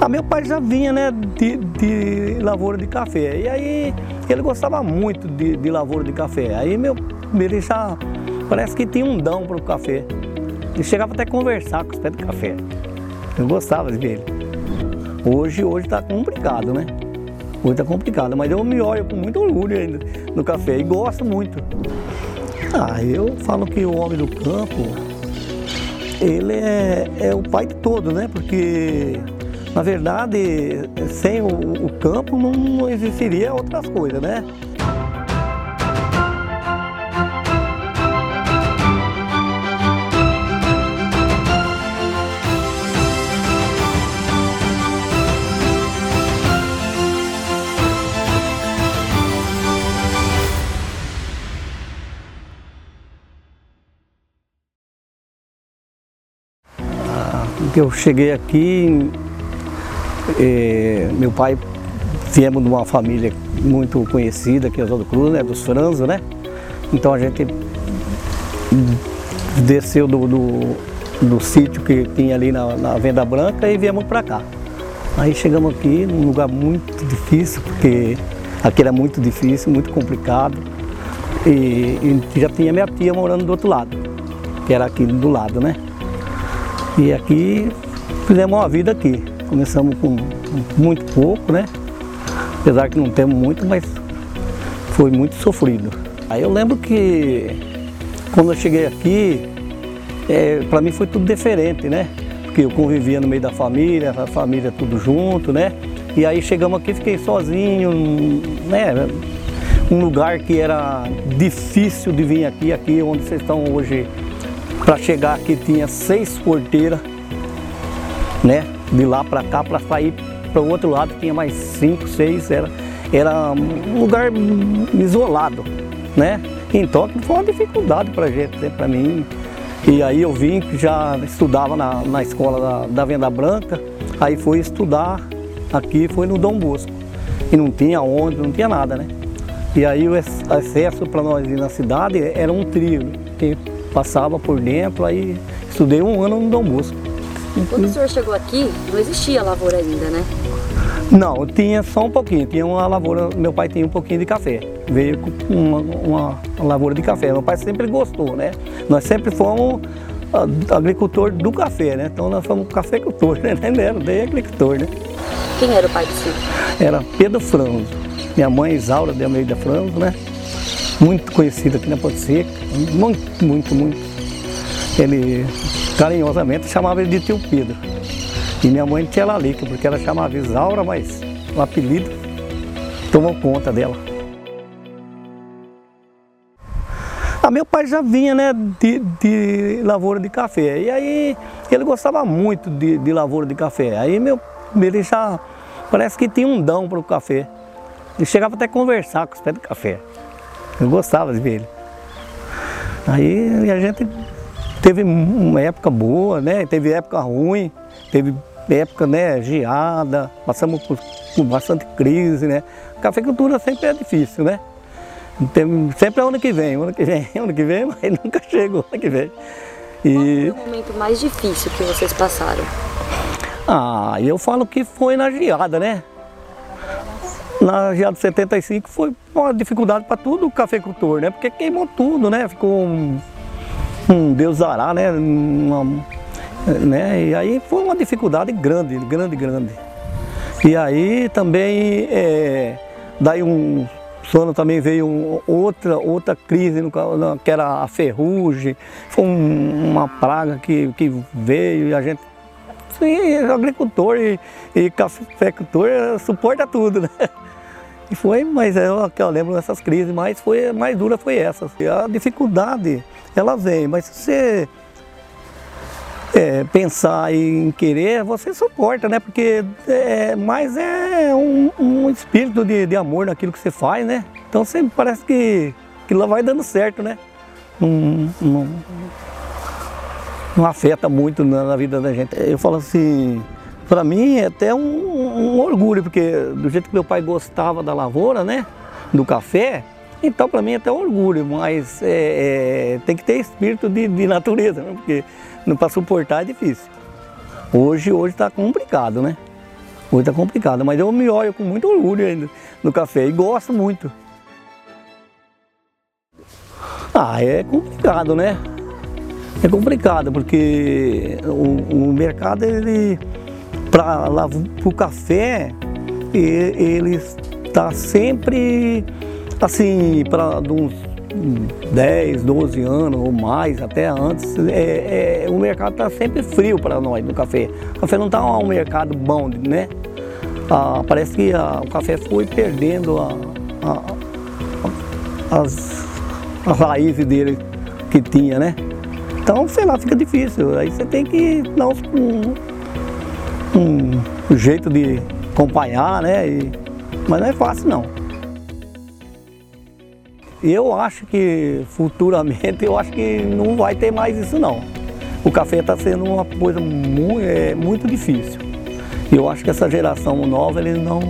Ah, meu pai já vinha né, de, de lavoura de café. E aí ele gostava muito de, de lavoura de café. Aí meu, ele já parece que tinha um dão para o café. Ele chegava até a conversar com os pés de café. Eu gostava de ver ele. Hoje, hoje está complicado, né? Hoje está complicado, mas eu me olho com muito orgulho ainda no café e gosto muito. Ah, eu falo que o homem do campo, ele é, é o pai de todo, né? Porque na verdade, sem o, o campo não existiria outras coisas, né? Ah, eu cheguei aqui e, meu pai, viemos de uma família muito conhecida aqui em Oswaldo Cruz, né, dos Franzo, né? Então a gente desceu do, do, do sítio que tinha ali na, na Venda Branca e viemos para cá. Aí chegamos aqui num lugar muito difícil, porque aqui era muito difícil, muito complicado. E, e já tinha minha tia morando do outro lado, que era aqui do lado, né? E aqui fizemos uma vida aqui. Começamos com muito pouco, né? Apesar que não temos muito, mas foi muito sofrido. Aí eu lembro que quando eu cheguei aqui, é, para mim foi tudo diferente, né? Porque eu convivia no meio da família, a família tudo junto, né? E aí chegamos aqui, fiquei sozinho, né? Um lugar que era difícil de vir aqui, aqui onde vocês estão hoje. Para chegar aqui tinha seis porteiras, né? de lá para cá, para sair para o outro lado, tinha mais cinco, seis, era, era um lugar isolado, né? Então foi uma dificuldade para gente, né? para mim. E aí eu vim, já estudava na, na escola da, da Venda Branca, aí fui estudar aqui, foi no Dom Bosco. E não tinha onde, não tinha nada, né? E aí o acesso para nós ir na cidade era um trio, que passava por dentro, aí estudei um ano no Dom Bosco. Quando o senhor chegou aqui, não existia lavoura ainda, né? Não, tinha só um pouquinho, tinha uma lavoura, meu pai tinha um pouquinho de café, veio com uma, uma, lavoura de café, meu pai sempre gostou, né? Nós sempre fomos agricultor do café, né? Então nós fomos cafeicultor, né? Nem era, agricultor, né? Quem era o pai do senhor? Era Pedro Franzo, minha mãe Isaura de Almeida Franzo, né? Muito conhecido aqui na Ponte Seca, muito, muito, muito. Ele carinhosamente chamava ele de tio Pedro. E minha mãe tinha Lalica, porque ela chamava Isaura, mas o apelido tomou conta dela. Ah, meu pai já vinha né, de, de lavoura de café, e aí ele gostava muito de, de lavoura de café. Aí meu, ele já parece que tinha um dão para o café. Ele chegava até a conversar com os pés de café. Eu gostava de ver ele. Aí a gente Teve uma época boa, né? Teve época ruim, teve época né, geada, passamos por, por bastante crise, né? A cafeicultura sempre é difícil, né? Tem, sempre é ano que vem, ano que vem, ano que vem, mas nunca chega o ano que vem. E... Qual foi o momento mais difícil que vocês passaram? Ah, eu falo que foi na geada, né? Na geada de 75 foi uma dificuldade para tudo o cafeicultor, né? Porque queimou tudo, né? Ficou um um Deus dará, né? Uma, né? E aí foi uma dificuldade grande, grande, grande. E aí também, é, daí um sono também veio um, outra, outra crise, no, que era a ferrugem, foi um, uma praga que, que veio e a gente, sim, agricultor e, e cafeicultor suporta tudo, né? E foi, mas eu, eu lembro dessas crises, mas foi, mais dura foi essa. A dificuldade ela vem, mas se você é, pensar em querer, você suporta, né? Porque é, mais é um, um espírito de, de, amor naquilo que você faz, né? Então sempre parece que, que lá vai dando certo, né? Não, não, não afeta muito na, na, vida da gente. Eu falo assim, para mim é até um, um orgulho, porque do jeito que meu pai gostava da lavoura, né? Do café, então, para mim, é até um orgulho, mas é, é, tem que ter espírito de, de natureza, né? porque para suportar é difícil. Hoje hoje está complicado, né? Hoje tá complicado, mas eu me olho com muito orgulho ainda no café e gosto muito. Ah, é complicado, né? É complicado porque o, o mercado, ele, para o café, ele está sempre assim, para uns 10, 12 anos ou mais, até antes, é, é, o mercado está sempre frio para nós no café. O café não está um mercado bom, né? Ah, parece que a, o café foi perdendo a, a, as, as raízes dele que tinha, né? Então, sei lá, fica difícil. Aí você tem que dar um, um jeito de acompanhar, né? E, mas não é fácil não. Eu acho que futuramente, eu acho que não vai ter mais isso não. O café está sendo uma coisa muito, é, muito difícil. Eu acho que essa geração nova, eles não,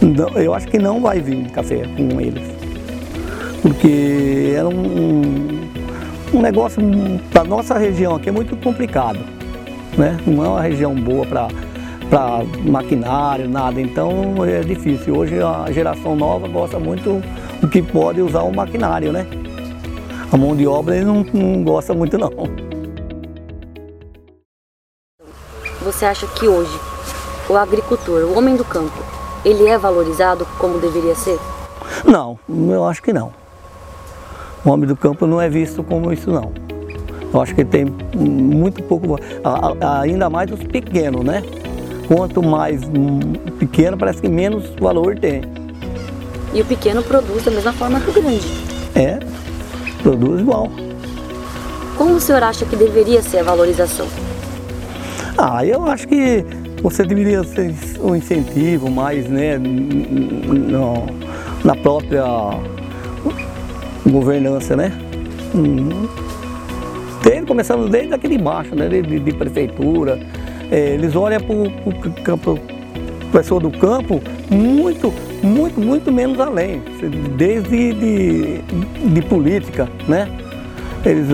não, Eu acho que não vai vir café com eles. Porque era um, um negócio para nossa região aqui é muito complicado. Né? Não é uma região boa para para maquinário, nada. Então é difícil. Hoje a geração nova gosta muito do que pode usar o maquinário, né? A mão de obra ele não, não gosta muito não. Você acha que hoje o agricultor, o homem do campo, ele é valorizado como deveria ser? Não, eu acho que não. O homem do campo não é visto como isso não. Eu acho que tem muito pouco, ainda mais os pequenos, né? Quanto mais pequeno, parece que menos valor tem. E o pequeno produz da mesma forma que o grande. É, produz igual. Como o senhor acha que deveria ser a valorização? Ah, eu acho que você deveria ser um incentivo mais, né, no, na própria governança, né? Hum. Desde, começando desde aquele baixo, né, de, de prefeitura, é, eles olham para o pessoa do campo muito, muito, muito menos além, desde de, de política, né? Eles,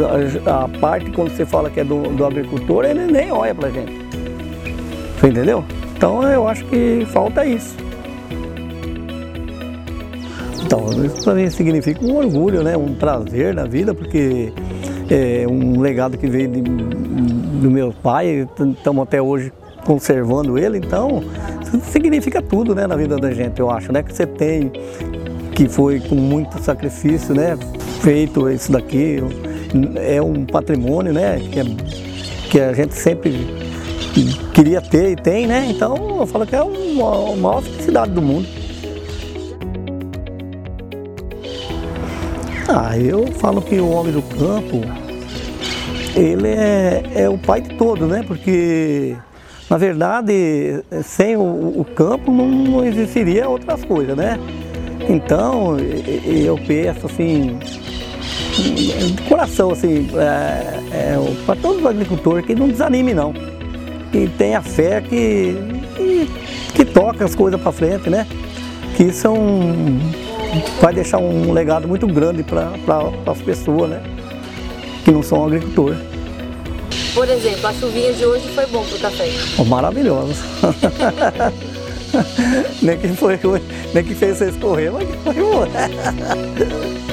a, a, parte quando você fala que é do, do agricultor, ele nem olha para gente. Você entendeu? Então eu acho que falta isso. Então, isso para mim significa um orgulho, né? um prazer na vida, porque é um legado que veio de, do meu pai, estamos até hoje conservando ele, então significa tudo né, na vida da gente, eu acho, né? Que você tem, que foi com muito sacrifício, né? Feito isso daqui, é um patrimônio, né? Que, é, que a gente sempre queria ter e tem, né? Então eu falo que é uma, a maior felicidade do mundo. Ah, eu falo que o homem do campo, ele é, é o pai de todo, né? Porque, na verdade, sem o, o campo não existiria outras coisas, né? Então, eu penso assim, de coração, assim, é, é, para todos os agricultores que não desanime não. Que tenha fé que, que, que toca as coisas para frente, né? Que um, vai deixar um legado muito grande para as pessoas, né? Que não são agricultores. Por exemplo, a chuvinha de hoje foi bom para o café? Oh, maravilhosa. nem, que foi, nem que fez você escorrer, mas foi bom.